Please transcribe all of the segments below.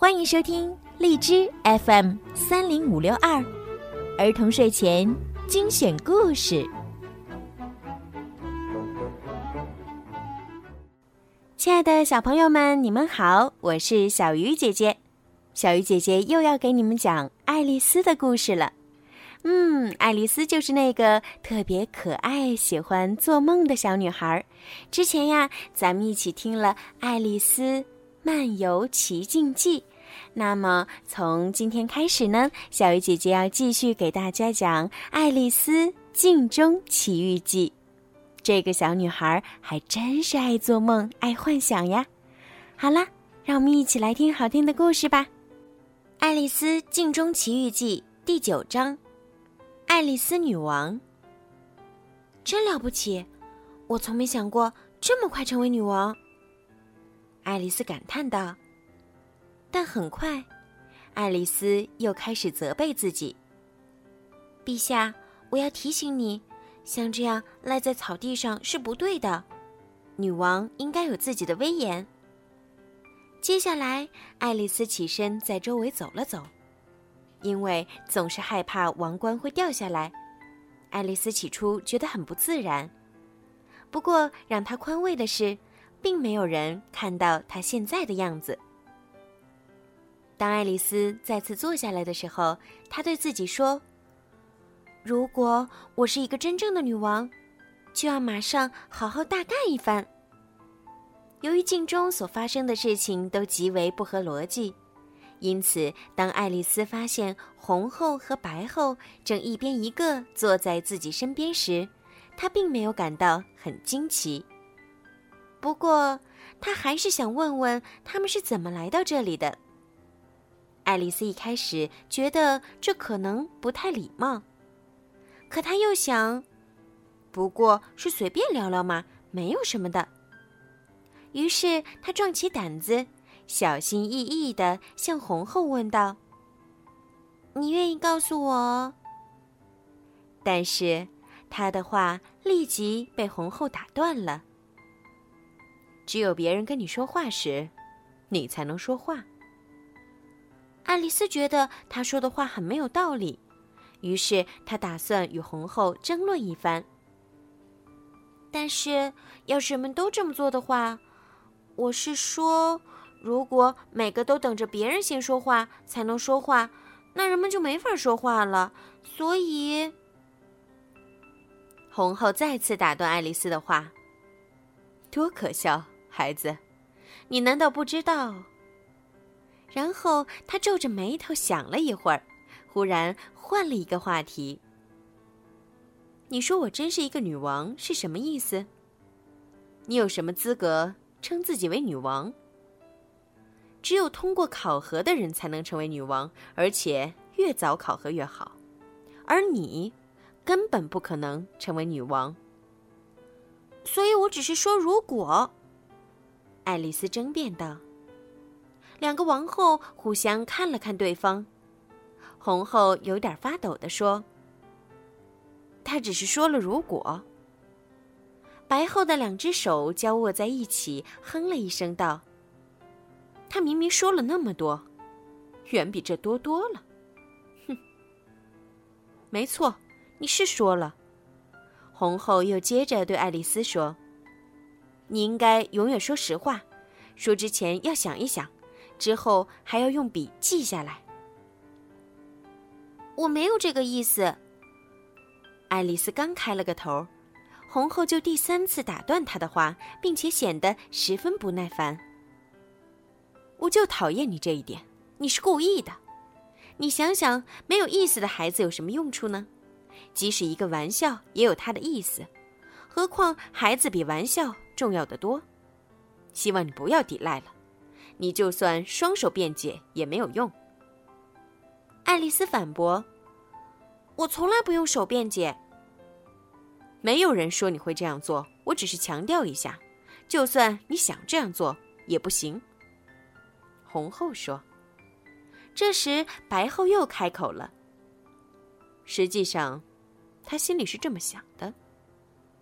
欢迎收听荔枝 FM 三零五六二儿童睡前精选故事。亲爱的小朋友们，你们好，我是小鱼姐姐。小鱼姐姐又要给你们讲爱丽丝的故事了。嗯，爱丽丝就是那个特别可爱、喜欢做梦的小女孩。之前呀，咱们一起听了《爱丽丝漫游奇境记》，那么从今天开始呢，小鱼姐姐要继续给大家讲《爱丽丝镜中奇遇记》。这个小女孩还真是爱做梦、爱幻想呀。好啦，让我们一起来听好听的故事吧，《爱丽丝镜中奇遇记》第九章。爱丽丝女王真了不起，我从没想过这么快成为女王。爱丽丝感叹道。但很快，爱丽丝又开始责备自己：“陛下，我要提醒你，像这样赖在草地上是不对的。女王应该有自己的威严。”接下来，爱丽丝起身在周围走了走。因为总是害怕王冠会掉下来，爱丽丝起初觉得很不自然。不过让她宽慰的是，并没有人看到她现在的样子。当爱丽丝再次坐下来的时候，她对自己说：“如果我是一个真正的女王，就要马上好好大干一番。”由于镜中所发生的事情都极为不合逻辑。因此，当爱丽丝发现红后和白后正一边一个坐在自己身边时，她并没有感到很惊奇。不过，他还是想问问他们是怎么来到这里的。爱丽丝一开始觉得这可能不太礼貌，可她又想，不过是随便聊聊嘛，没有什么的。于是，她壮起胆子。小心翼翼的向红后问道：“你愿意告诉我？”但是他的话立即被红后打断了。只有别人跟你说话时，你才能说话。爱丽丝觉得他说的话很没有道理，于是她打算与红后争论一番。但是要是人们都这么做的话，我是说。如果每个都等着别人先说话才能说话，那人们就没法说话了。所以，红后再次打断爱丽丝的话：“多可笑，孩子，你难道不知道？”然后他皱着眉头想了一会儿，忽然换了一个话题：“你说我真是一个女王是什么意思？你有什么资格称自己为女王？”只有通过考核的人才能成为女王，而且越早考核越好。而你，根本不可能成为女王。所以我只是说，如果。爱丽丝争辩道。两个王后互相看了看对方，红后有点发抖的说：“她只是说了如果。”白后的两只手交握在一起，哼了一声道。他明明说了那么多，远比这多多了。哼，没错，你是说了。红后又接着对爱丽丝说：“你应该永远说实话，说之前要想一想，之后还要用笔记下来。”我没有这个意思。爱丽丝刚开了个头，红后就第三次打断她的话，并且显得十分不耐烦。我就讨厌你这一点，你是故意的。你想想，没有意思的孩子有什么用处呢？即使一个玩笑也有它的意思，何况孩子比玩笑重要的多。希望你不要抵赖了，你就算双手辩解也没有用。爱丽丝反驳：“我从来不用手辩解。没有人说你会这样做，我只是强调一下，就算你想这样做也不行。”红后说：“这时，白后又开口了。实际上，他心里是这么想的：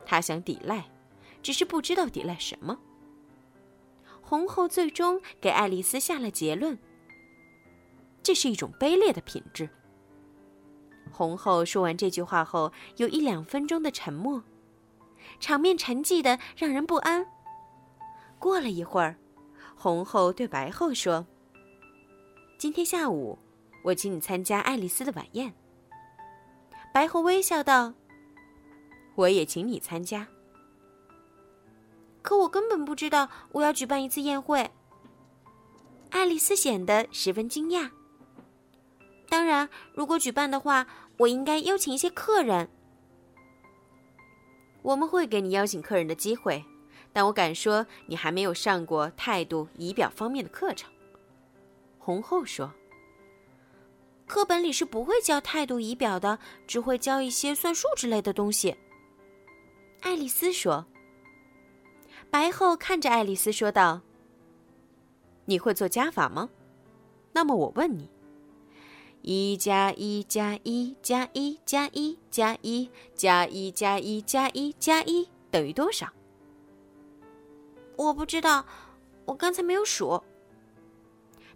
他想抵赖，只是不知道抵赖什么。”红后最终给爱丽丝下了结论：“这是一种卑劣的品质。红后说完这句话后，有一两分钟的沉默，场面沉寂的让人不安。过了一会儿，红后对白后说：“今天下午，我请你参加爱丽丝的晚宴。”白后微笑道：“我也请你参加。”可我根本不知道我要举办一次宴会。爱丽丝显得十分惊讶。当然，如果举办的话，我应该邀请一些客人。我们会给你邀请客人的机会，但我敢说你还没有上过态度仪表方面的课程。红后说：“课本里是不会教态度仪表的，只会教一些算术之类的东西。”爱丽丝说。白后看着爱丽丝说道：“你会做加法吗？那么我问你。”一加一加一加一加一加一加一加一加一加一等于多少？我不知道，我刚才没有数。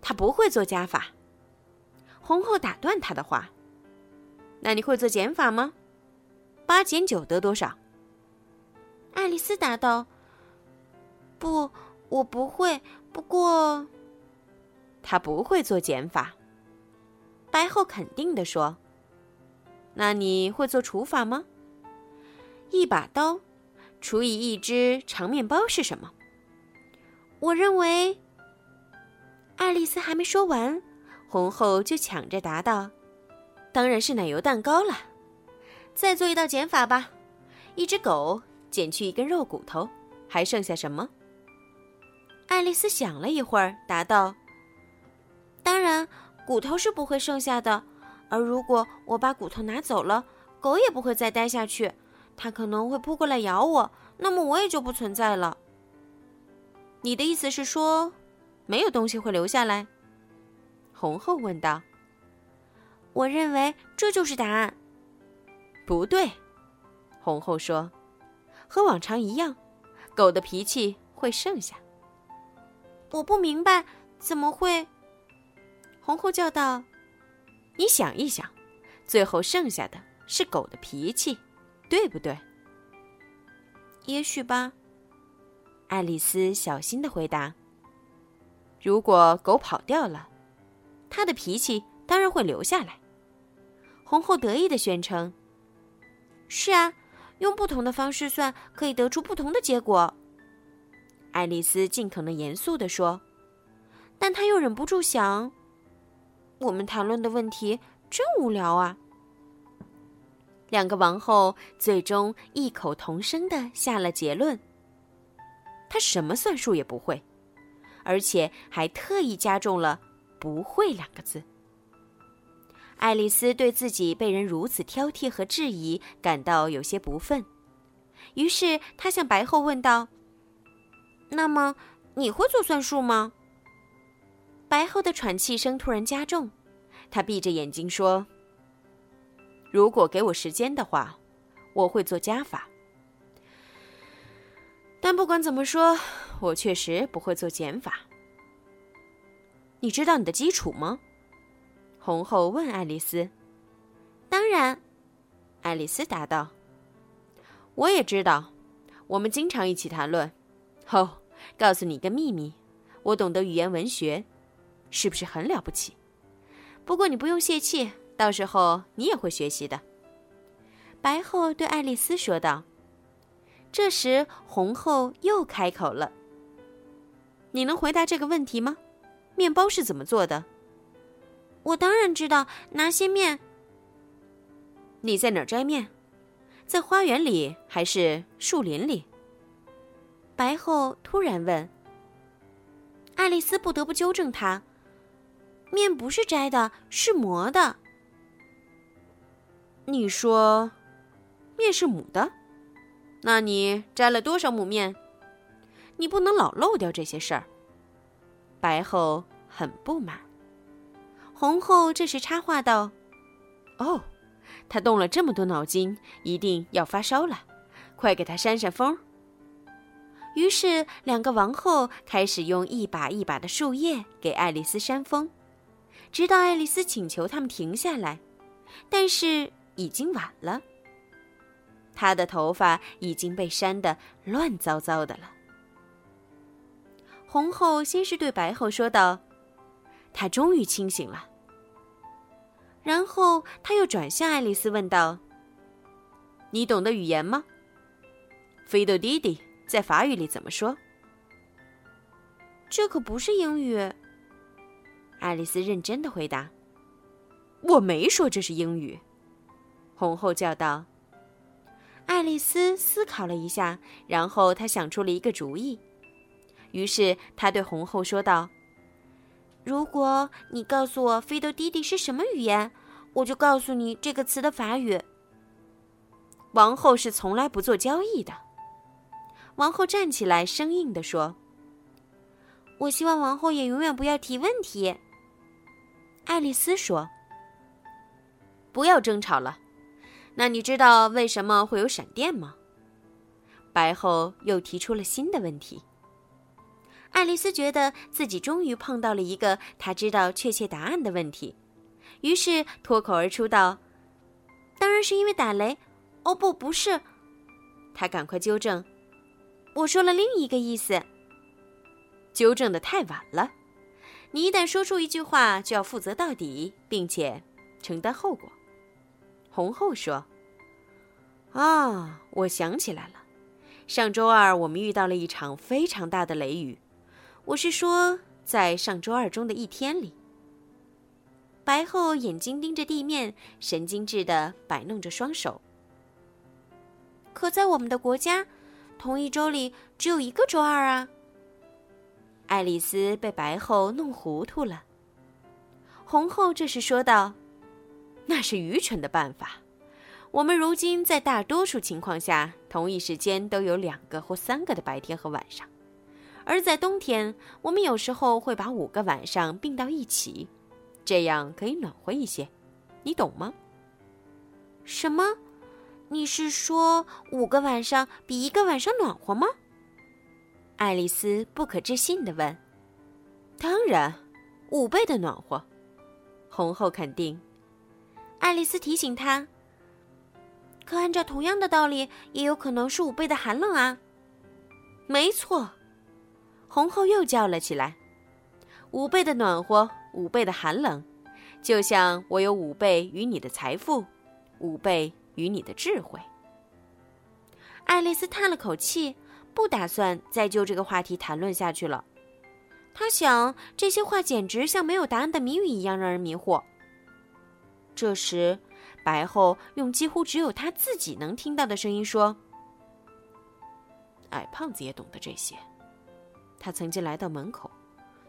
他不会做加法。红后打断他的话：“那你会做减法吗？八减九得多少？”爱丽丝答道：“不，我不会。不过，他不会做减法。”白后肯定地说：“那你会做除法吗？一把刀除以一只长面包是什么？”我认为，爱丽丝还没说完，红后就抢着答道：“当然是奶油蛋糕了。”再做一道减法吧，一只狗减去一根肉骨头，还剩下什么？爱丽丝想了一会儿，答道：“当然。”骨头是不会剩下的，而如果我把骨头拿走了，狗也不会再待下去，它可能会扑过来咬我，那么我也就不存在了。你的意思是说，没有东西会留下来？红后问道。我认为这就是答案。不对，红后说，和往常一样，狗的脾气会剩下。我不明白，怎么会？红红叫道：“你想一想，最后剩下的是狗的脾气，对不对？”“也许吧。”爱丽丝小心的回答。“如果狗跑掉了，它的脾气当然会留下来。”红后得意的宣称。“是啊，用不同的方式算，可以得出不同的结果。”爱丽丝尽可能严肃的说，但她又忍不住想。我们谈论的问题真无聊啊！两个王后最终异口同声的下了结论：她什么算术也不会，而且还特意加重了“不会”两个字。爱丽丝对自己被人如此挑剔和质疑感到有些不忿，于是她向白后问道：“那么你会做算术吗？”白后的喘气声突然加重，她闭着眼睛说：“如果给我时间的话，我会做加法。但不管怎么说，我确实不会做减法。你知道你的基础吗？”红后问爱丽丝。“当然。”爱丽丝答道。“我也知道，我们经常一起谈论。哦，告诉你一个秘密，我懂得语言文学。”是不是很了不起？不过你不用泄气，到时候你也会学习的。”白后对爱丽丝说道。这时，红后又开口了：“你能回答这个问题吗？面包是怎么做的？”“我当然知道，拿些面。”“你在哪儿摘面？在花园里还是树林里？”白后突然问。爱丽丝不得不纠正他。面不是摘的，是磨的。你说，面是母的，那你摘了多少母面？你不能老漏掉这些事儿。白后很不满。红后这时插话道：“哦，他动了这么多脑筋，一定要发烧了，快给他扇扇风。”于是，两个王后开始用一把一把的树叶给爱丽丝扇风。直到爱丽丝请求他们停下来，但是已经晚了。她的头发已经被扇得乱糟糟的了。红后先是对白后说道：“她终于清醒了。”然后他又转向爱丽丝问道：“你懂得语言吗？菲豆弟弟在法语里怎么说？”这可不是英语。爱丽丝认真的回答：“我没说这是英语。”红后叫道。爱丽丝思考了一下，然后她想出了一个主意。于是她对红后说道：“如果你告诉我‘菲豆弟弟’是什么语言，我就告诉你这个词的法语。”王后是从来不做交易的。王后站起来，生硬地说：“我希望王后也永远不要提问题。”爱丽丝说：“不要争吵了。那你知道为什么会有闪电吗？”白后又提出了新的问题。爱丽丝觉得自己终于碰到了一个她知道确切答案的问题，于是脱口而出道：“当然是因为打雷。”哦，不，不是。她赶快纠正：“我说了另一个意思。”纠正的太晚了。你一旦说出一句话，就要负责到底，并且承担后果。红后说：“啊，我想起来了，上周二我们遇到了一场非常大的雷雨。我是说，在上周二中的一天里。”白后眼睛盯着地面，神经质的摆弄着双手。可在我们的国家，同一周里只有一个周二啊。爱丽丝被白后弄糊涂了。红后这时说道：“那是愚蠢的办法。我们如今在大多数情况下，同一时间都有两个或三个的白天和晚上；而在冬天，我们有时候会把五个晚上并到一起，这样可以暖和一些。你懂吗？”“什么？你是说五个晚上比一个晚上暖和吗？”爱丽丝不可置信地问：“当然，五倍的暖和。”红后肯定。爱丽丝提醒她：“可按照同样的道理，也有可能是五倍的寒冷啊。”没错，红后又叫了起来：“五倍的暖和，五倍的寒冷，就像我有五倍与你的财富，五倍与你的智慧。”爱丽丝叹了口气。不打算再就这个话题谈论下去了。她想，这些话简直像没有答案的谜语一样，让人迷惑。这时，白后用几乎只有他自己能听到的声音说：“矮胖子也懂得这些。他曾经来到门口，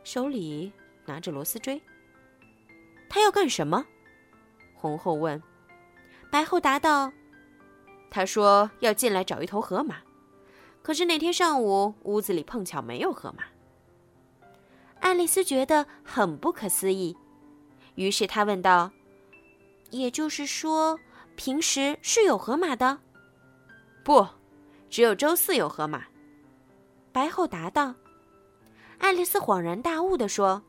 手里拿着螺丝锥。他要干什么？”红后问。白后答道：“他说要进来找一头河马。”可是那天上午，屋子里碰巧没有河马。爱丽丝觉得很不可思议，于是她问道：“也就是说，平时是有河马的？”“不，只有周四有河马。”白后答道。爱丽丝恍然大悟地说：“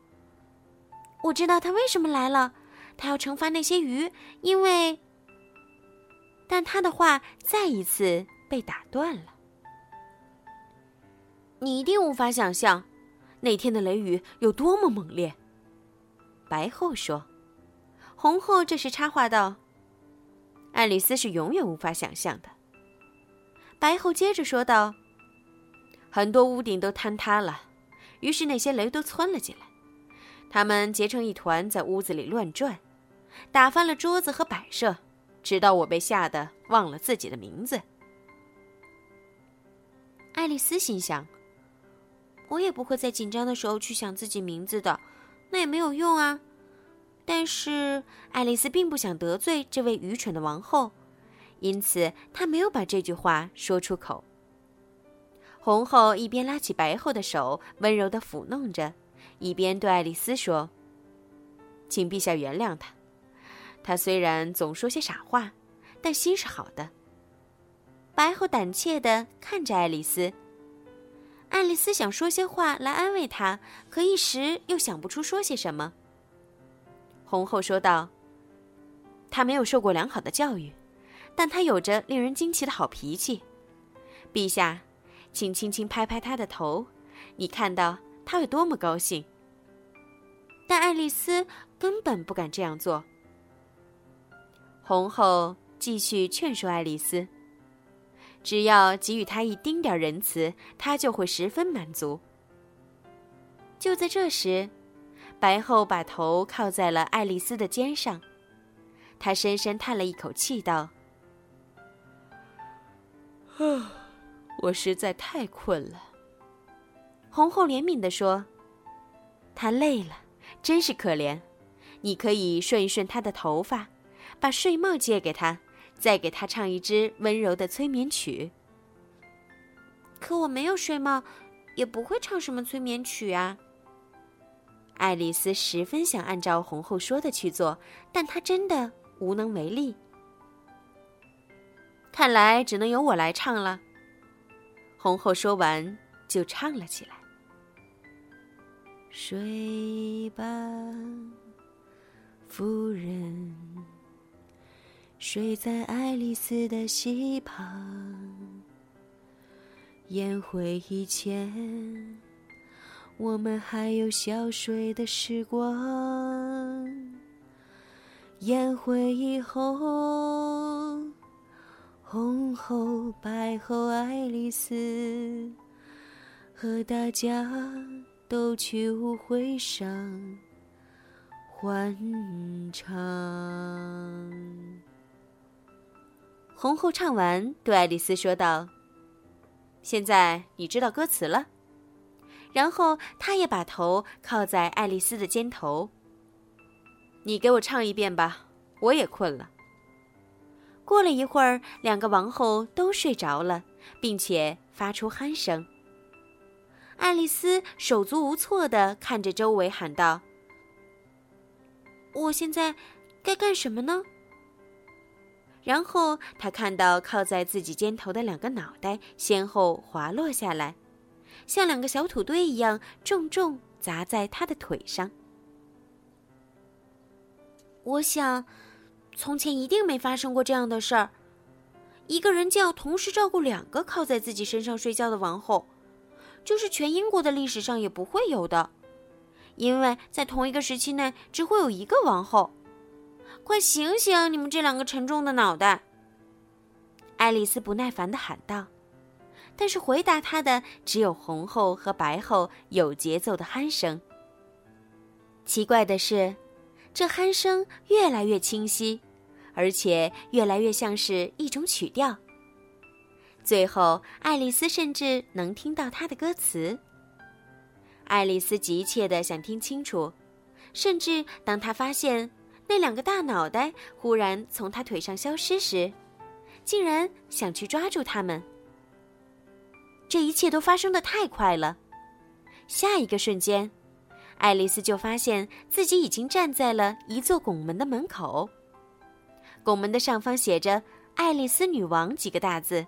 我知道他为什么来了，他要惩罚那些鱼，因为……”但他的话再一次被打断了。你一定无法想象，那天的雷雨有多么猛烈。白后说，红后这时插话道：“爱丽丝是永远无法想象的。”白后接着说道：“很多屋顶都坍塌了，于是那些雷都窜了进来，它们结成一团，在屋子里乱转，打翻了桌子和摆设，直到我被吓得忘了自己的名字。”爱丽丝心想。我也不会在紧张的时候去想自己名字的，那也没有用啊。但是爱丽丝并不想得罪这位愚蠢的王后，因此她没有把这句话说出口。红后一边拉起白后的手，温柔地抚弄着，一边对爱丽丝说：“请陛下原谅他，他虽然总说些傻话，但心是好的。”白后胆怯地看着爱丽丝。爱丽丝想说些话来安慰他，可一时又想不出说些什么。红后说道：“他没有受过良好的教育，但他有着令人惊奇的好脾气。陛下，请轻轻拍拍他的头，你看到他有多么高兴。”但爱丽丝根本不敢这样做。红后继续劝说爱丽丝：“只要给予他一丁点仁慈，他就会十分满足。”就在这时。白后把头靠在了爱丽丝的肩上，她深深叹了一口气，道：“ 啊，我实在太困了。”红后怜悯地说：“他累了，真是可怜。你可以顺一顺他的头发，把睡帽借给他，再给他唱一支温柔的催眠曲。”可我没有睡帽，也不会唱什么催眠曲啊。爱丽丝十分想按照红后说的去做，但她真的无能为力。看来只能由我来唱了。红后说完，就唱了起来：“睡吧，夫人，睡在爱丽丝的膝旁，宴会以前。”我们还有小睡的时光，宴会以后，红后、白后、爱丽丝和大家都去舞会上欢唱。红后唱完，对爱丽丝说道：“现在你知道歌词了。”然后，他也把头靠在爱丽丝的肩头。你给我唱一遍吧，我也困了。过了一会儿，两个王后都睡着了，并且发出鼾声。爱丽丝手足无措地看着周围，喊道：“我现在该干什么呢？”然后，她看到靠在自己肩头的两个脑袋先后滑落下来。像两个小土堆一样重重砸在她的腿上。我想，从前一定没发生过这样的事儿。一个人就要同时照顾两个靠在自己身上睡觉的王后，就是全英国的历史上也不会有的，因为在同一个时期内只会有一个王后。快醒醒，你们这两个沉重的脑袋！爱丽丝不耐烦地喊道。但是回答她的只有红后和白后有节奏的鼾声。奇怪的是，这鼾声越来越清晰，而且越来越像是一种曲调。最后，爱丽丝甚至能听到它的歌词。爱丽丝急切地想听清楚，甚至当她发现那两个大脑袋忽然从她腿上消失时，竟然想去抓住它们。这一切都发生的太快了，下一个瞬间，爱丽丝就发现自己已经站在了一座拱门的门口。拱门的上方写着“爱丽丝女王”几个大字，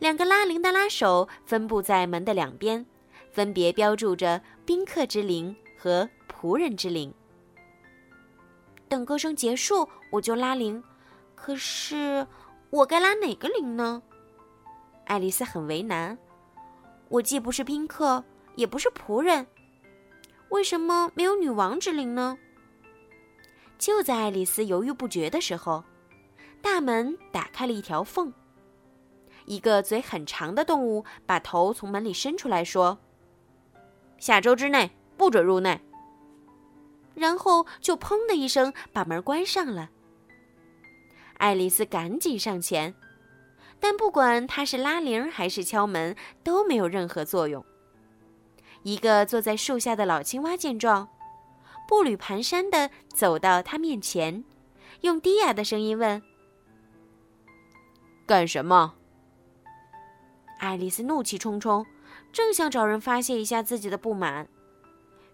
两个拉铃的拉手分布在门的两边，分别标注着宾客之铃和仆人之铃。等歌声结束，我就拉铃。可是，我该拉哪个铃呢？爱丽丝很为难，我既不是宾客，也不是仆人，为什么没有女王之灵呢？就在爱丽丝犹豫不决的时候，大门打开了一条缝，一个嘴很长的动物把头从门里伸出来说：“下周之内不准入内。”然后就砰的一声把门关上了。爱丽丝赶紧上前。但不管他是拉铃还是敲门，都没有任何作用。一个坐在树下的老青蛙见状，步履蹒跚地走到他面前，用低哑的声音问：“干什么？”爱丽丝怒气冲冲，正想找人发泄一下自己的不满，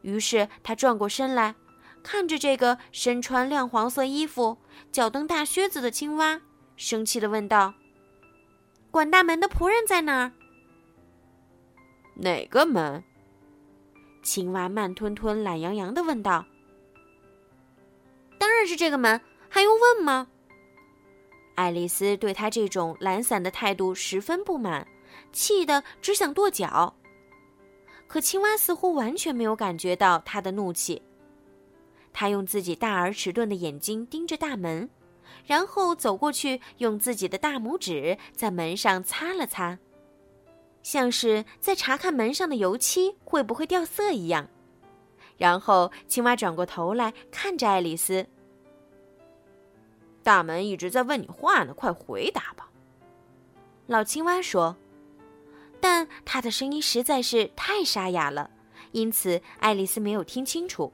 于是她转过身来，看着这个身穿亮黄色衣服、脚蹬大靴子的青蛙，生气地问道。管大门的仆人在哪儿？哪个门？青蛙慢吞吞、懒洋洋的问道。当然是这个门，还用问吗？爱丽丝对他这种懒散的态度十分不满，气得只想跺脚。可青蛙似乎完全没有感觉到他的怒气。他用自己大而迟钝的眼睛盯着大门，然后走过去，用自己的大拇指在门上擦了擦，像是在查看门上的油漆会不会掉色一样。然后，青蛙转过头来看着爱丽丝。大门一直在问你话呢，快回答吧。老青蛙说，但他的声音实在是太沙哑了，因此爱丽丝没有听清楚。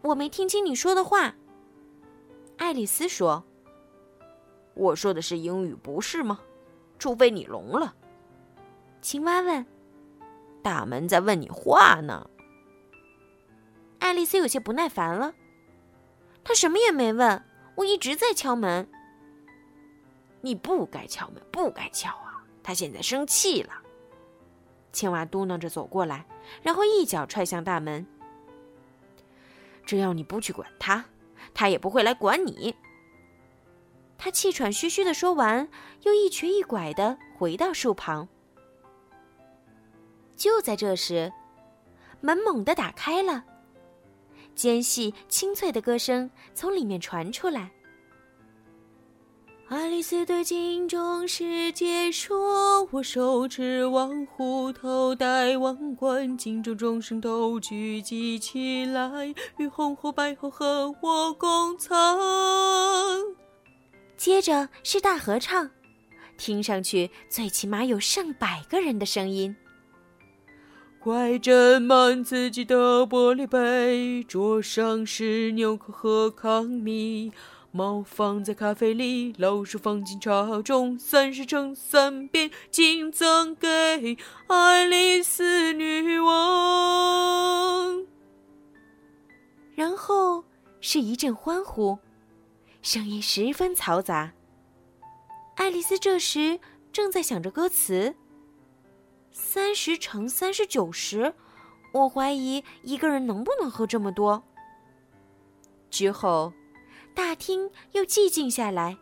我没听清你说的话。爱丽丝说：“我说的是英语，不是吗？除非你聋了。”青蛙问：“大门在问你话呢。”爱丽丝有些不耐烦了。他什么也没问，我一直在敲门。你不该敲门，不该敲啊！他现在生气了。青蛙嘟囔着走过来，然后一脚踹向大门。只要你不去管他，他也不会来管你。他气喘吁吁的说完，又一瘸一拐的回到树旁。就在这时，门猛地打开了，尖细清脆的歌声从里面传出来。爱丽丝对镜中世界说：“我手持望虎头，戴王冠，镜中众生都聚集起来，与红猴白猴和我共藏。”接着是大合唱，听上去最起码有上百个人的声音。快斟满自己的玻璃杯，桌上是纽扣和康米。猫放在咖啡里，老鼠放进茶中，三十乘三遍，敬赠给爱丽丝女王。然后是一阵欢呼，声音十分嘈杂。爱丽丝这时正在想着歌词：三十乘三十九十，我怀疑一个人能不能喝这么多。之后。大厅又寂静下来，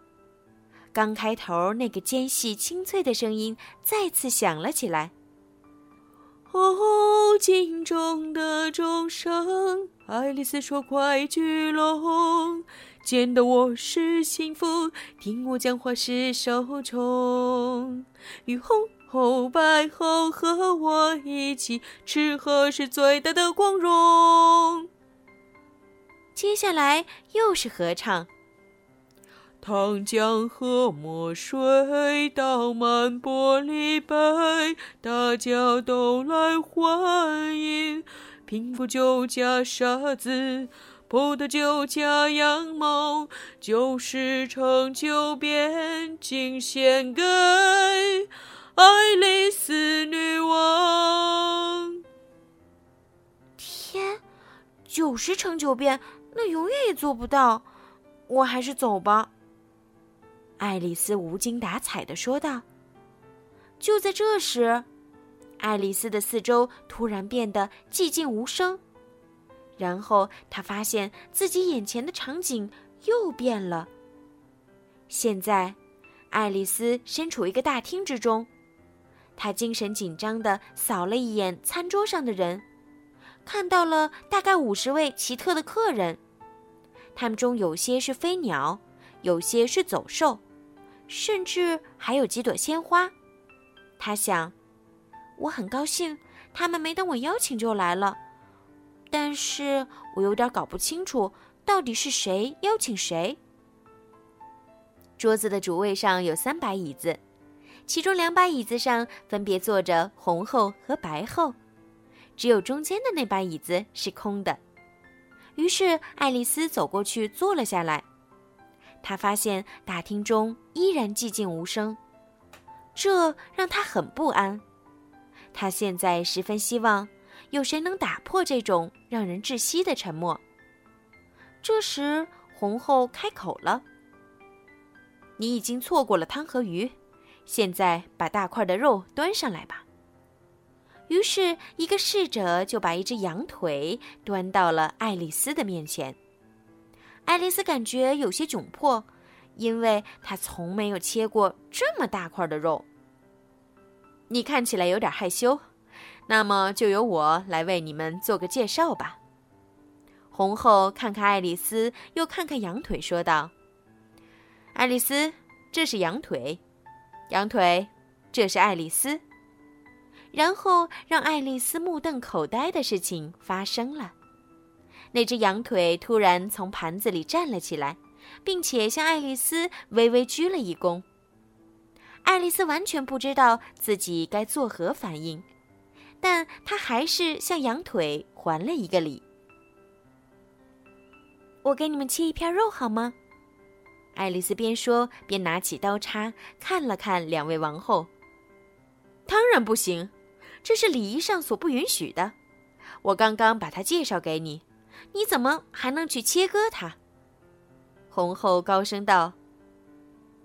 刚开头那个尖细清脆的声音再次响了起来。哦，镜中的钟声，爱丽丝说：“快聚拢，见得我是幸福，听我讲话是受宠。与红后白后和我一起吃喝是最大的光荣。”接下来又是合唱。糖浆和墨水倒满玻璃杯，大家都来欢迎。苹果酒加沙子，葡萄酒加羊毛，九十乘九遍，敬献给爱丽丝女王。天，九十乘九遍。那永远也做不到，我还是走吧。”爱丽丝无精打采的说道。就在这时，爱丽丝的四周突然变得寂静无声，然后她发现自己眼前的场景又变了。现在，爱丽丝身处一个大厅之中，他精神紧张地扫了一眼餐桌上的人，看到了大概五十位奇特的客人。他们中有些是飞鸟，有些是走兽，甚至还有几朵鲜花。他想，我很高兴，他们没等我邀请就来了。但是我有点搞不清楚，到底是谁邀请谁。桌子的主位上有三把椅子，其中两把椅子上分别坐着红后和白后，只有中间的那把椅子是空的。于是，爱丽丝走过去坐了下来。她发现大厅中依然寂静无声，这让她很不安。她现在十分希望有谁能打破这种让人窒息的沉默。这时，红后开口了：“你已经错过了汤和鱼，现在把大块的肉端上来吧。”于是，一个侍者就把一只羊腿端到了爱丽丝的面前。爱丽丝感觉有些窘迫，因为她从没有切过这么大块的肉。你看起来有点害羞，那么就由我来为你们做个介绍吧。红后看看爱丽丝，又看看羊腿，说道：“爱丽丝，这是羊腿；羊腿，这是爱丽丝。”然后让爱丽丝目瞪口呆的事情发生了，那只羊腿突然从盘子里站了起来，并且向爱丽丝微微鞠了一躬。爱丽丝完全不知道自己该作何反应，但她还是向羊腿还了一个礼。我给你们切一片肉好吗？爱丽丝边说边拿起刀叉，看了看两位王后。当然不行，这是礼仪上所不允许的。我刚刚把它介绍给你，你怎么还能去切割它？红后高声道：“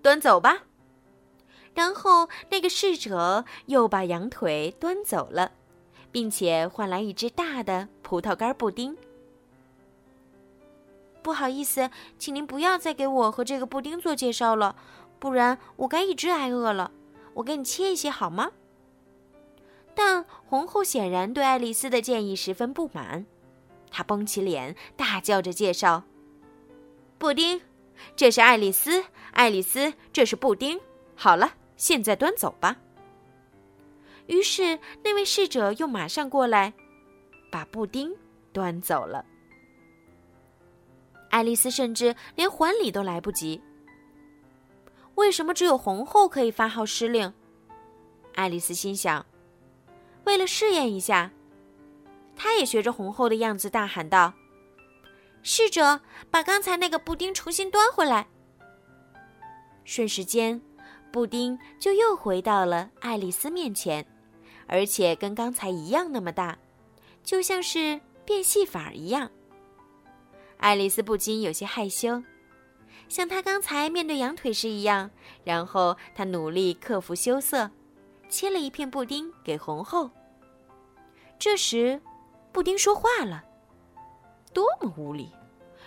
端走吧。”然后那个侍者又把羊腿端走了，并且换来一只大的葡萄干布丁。不好意思，请您不要再给我和这个布丁做介绍了，不然我该一直挨饿了。我给你切一些好吗？但红后显然对爱丽丝的建议十分不满，她绷起脸，大叫着介绍：“布丁，这是爱丽丝；爱丽丝，这是布丁。好了，现在端走吧。”于是那位侍者又马上过来，把布丁端走了。爱丽丝甚至连还礼都来不及。为什么只有红后可以发号施令？爱丽丝心想。为了试验一下，她也学着红后的样子大喊道：“侍者，把刚才那个布丁重新端回来。”瞬时间，布丁就又回到了爱丽丝面前，而且跟刚才一样那么大，就像是变戏法一样。爱丽丝不禁有些害羞，像她刚才面对羊腿时一样。然后她努力克服羞涩，切了一片布丁给红后。这时，布丁说话了：“多么无礼！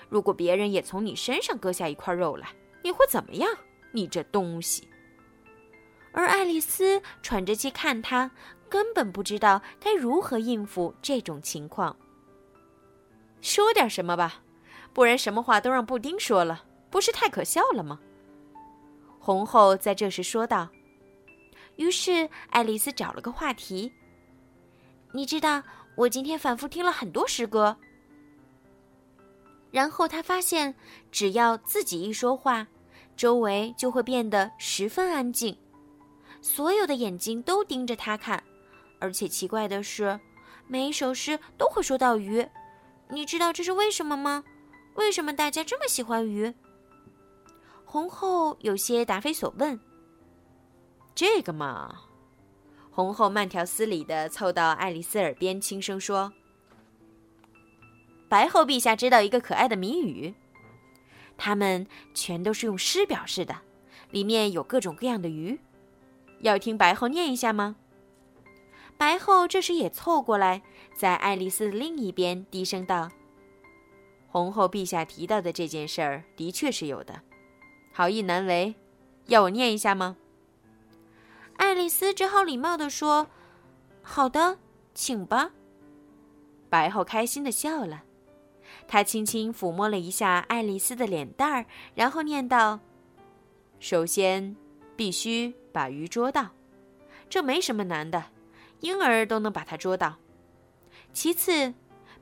如果别人也从你身上割下一块肉来，你会怎么样？你这东西！”而爱丽丝喘着气看他，根本不知道该如何应付这种情况。说点什么吧。不然，什么话都让布丁说了，不是太可笑了吗？红后在这时说道。于是，爱丽丝找了个话题。你知道，我今天反复听了很多诗歌。然后她发现，只要自己一说话，周围就会变得十分安静，所有的眼睛都盯着她看。而且奇怪的是，每一首诗都会说到鱼。你知道这是为什么吗？为什么大家这么喜欢鱼？红后有些答非所问。这个嘛，红后慢条斯理的凑到爱丽丝耳边轻声说：“白后陛下知道一个可爱的谜语，它们全都是用诗表示的，里面有各种各样的鱼。要听白后念一下吗？”白后这时也凑过来，在爱丽丝的另一边低声道。红后陛下提到的这件事儿的确是有的，好意难为，要我念一下吗？爱丽丝只好礼貌地说：“好的，请吧。”白后开心的笑了，她轻轻抚摸了一下爱丽丝的脸蛋儿，然后念道：“首先，必须把鱼捉到，这没什么难的，婴儿都能把它捉到。其次，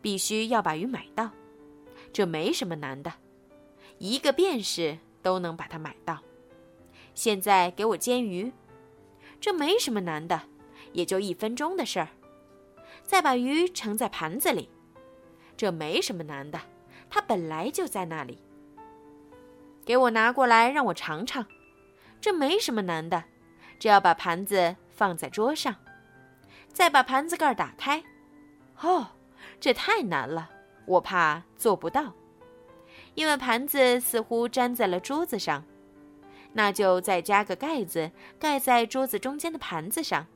必须要把鱼买到。”这没什么难的，一个便士都能把它买到。现在给我煎鱼，这没什么难的，也就一分钟的事儿。再把鱼盛在盘子里，这没什么难的，它本来就在那里。给我拿过来让我尝尝，这没什么难的，只要把盘子放在桌上，再把盘子盖打开。哦，这太难了。我怕做不到，因为盘子似乎粘在了桌子上，那就再加个盖子，盖在桌子中间的盘子上，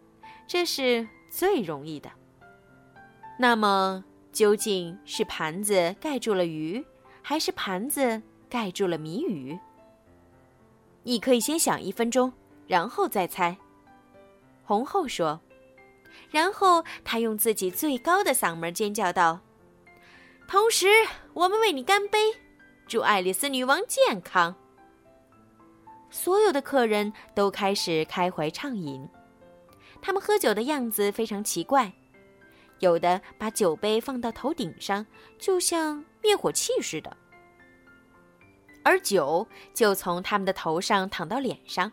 这是最容易的。那么，究竟是盘子盖住了鱼，还是盘子盖住了谜语？你可以先想一分钟，然后再猜。红后说，然后他用自己最高的嗓门尖叫道：“同时，我们为你干杯，祝爱丽丝女王健康。”所有的客人都开始开怀畅饮，他们喝酒的样子非常奇怪，有的把酒杯放到头顶上，就像灭火器似的。而酒就从他们的头上淌到脸上，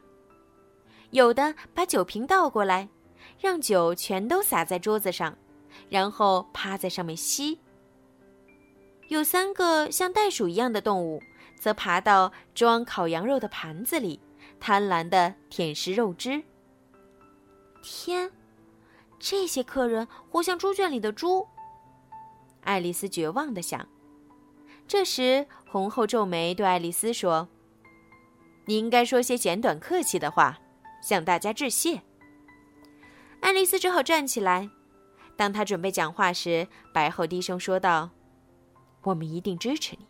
有的把酒瓶倒过来，让酒全都洒在桌子上，然后趴在上面吸。有三个像袋鼠一样的动物，则爬到装烤羊肉的盘子里，贪婪地舔食肉汁。天，这些客人活像猪圈里的猪。爱丽丝绝望地想。这时，红后皱眉对爱丽丝说：“你应该说些简短客气的话，向大家致谢。”爱丽丝只好站起来。当她准备讲话时，白后低声说道：“我们一定支持你。”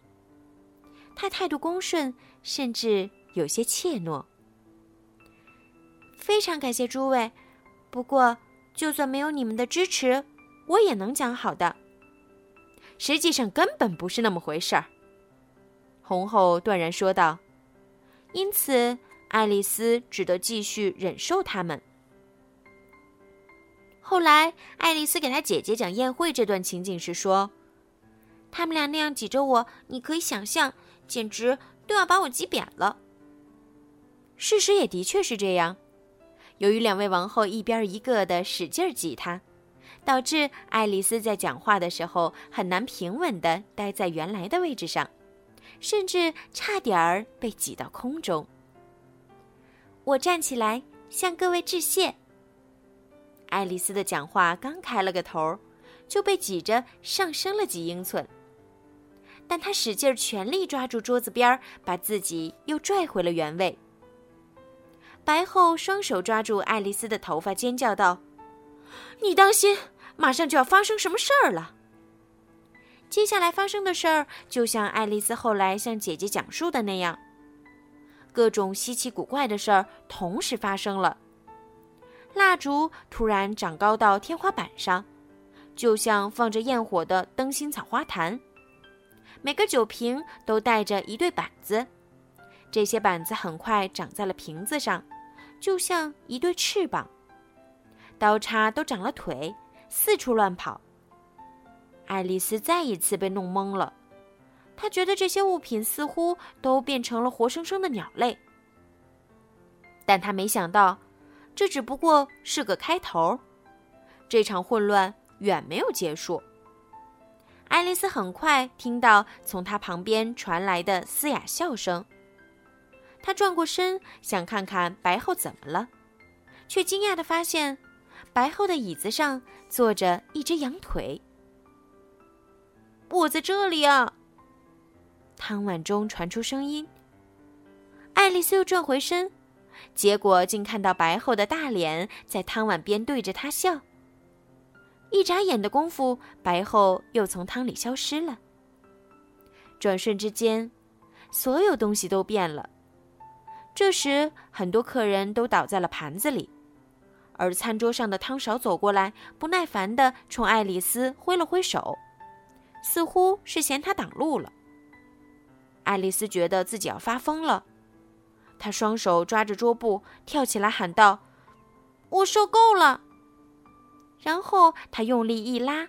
他态度恭顺，甚至有些怯懦。非常感谢诸位，不过就算没有你们的支持，我也能讲好的。实际上根本不是那么回事儿，红后断然说道。因此，爱丽丝只得继续忍受他们。后来，爱丽丝给她姐姐讲宴会这段情景时说：“他们俩那样挤着我，你可以想象，简直都要把我挤扁了。”事实也的确是这样。由于两位王后一边一个的使劲挤她。导致爱丽丝在讲话的时候很难平稳地待在原来的位置上，甚至差点儿被挤到空中。我站起来向各位致谢。爱丽丝的讲话刚开了个头，就被挤着上升了几英寸。但他使劲全力抓住桌子边儿，把自己又拽回了原位。白后双手抓住爱丽丝的头发，尖叫道。你当心，马上就要发生什么事儿了。接下来发生的事儿，就像爱丽丝后来向姐姐讲述的那样，各种稀奇古怪的事儿同时发生了。蜡烛突然长高到天花板上，就像放着焰火的灯芯草花坛。每个酒瓶都带着一对板子，这些板子很快长在了瓶子上，就像一对翅膀。刀叉都长了腿，四处乱跑。爱丽丝再一次被弄懵了，她觉得这些物品似乎都变成了活生生的鸟类。但她没想到，这只不过是个开头，这场混乱远没有结束。爱丽丝很快听到从她旁边传来的嘶哑笑声，她转过身想看看白后怎么了，却惊讶的发现。白后的椅子上坐着一只羊腿。我在这里啊！汤碗中传出声音。爱丽丝又转回身，结果竟看到白后的大脸在汤碗边对着她笑。一眨眼的功夫，白后又从汤里消失了。转瞬之间，所有东西都变了。这时，很多客人都倒在了盘子里。而餐桌上的汤勺走过来，不耐烦地冲爱丽丝挥了挥手，似乎是嫌她挡路了。爱丽丝觉得自己要发疯了，她双手抓着桌布，跳起来喊道：“我受够了！”然后他用力一拉，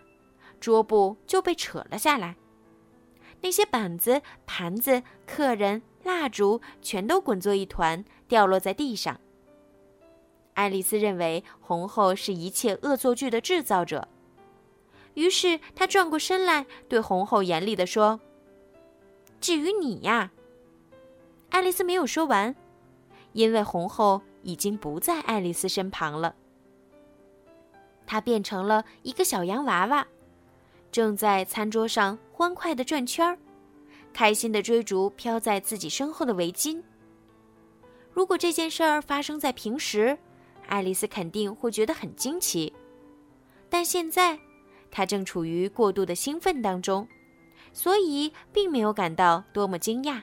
桌布就被扯了下来，那些板子、盘子、客人、蜡烛全都滚作一团，掉落在地上。爱丽丝认为红后是一切恶作剧的制造者，于是她转过身来，对红后严厉地说：“至于你呀。”爱丽丝没有说完，因为红后已经不在爱丽丝身旁了。她变成了一个小洋娃娃，正在餐桌上欢快地转圈儿，开心地追逐飘在自己身后的围巾。如果这件事儿发生在平时，爱丽丝肯定会觉得很惊奇，但现在，她正处于过度的兴奋当中，所以并没有感到多么惊讶。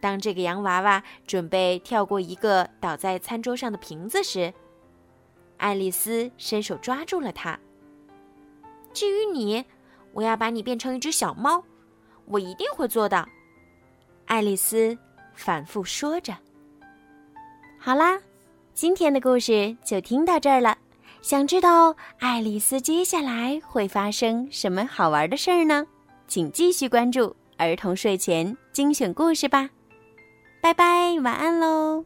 当这个洋娃娃准备跳过一个倒在餐桌上的瓶子时，爱丽丝伸手抓住了它。至于你，我要把你变成一只小猫，我一定会做到。爱丽丝反复说着。好啦，今天的故事就听到这儿了。想知道爱丽丝接下来会发生什么好玩的事儿呢？请继续关注儿童睡前精选故事吧。拜拜，晚安喽。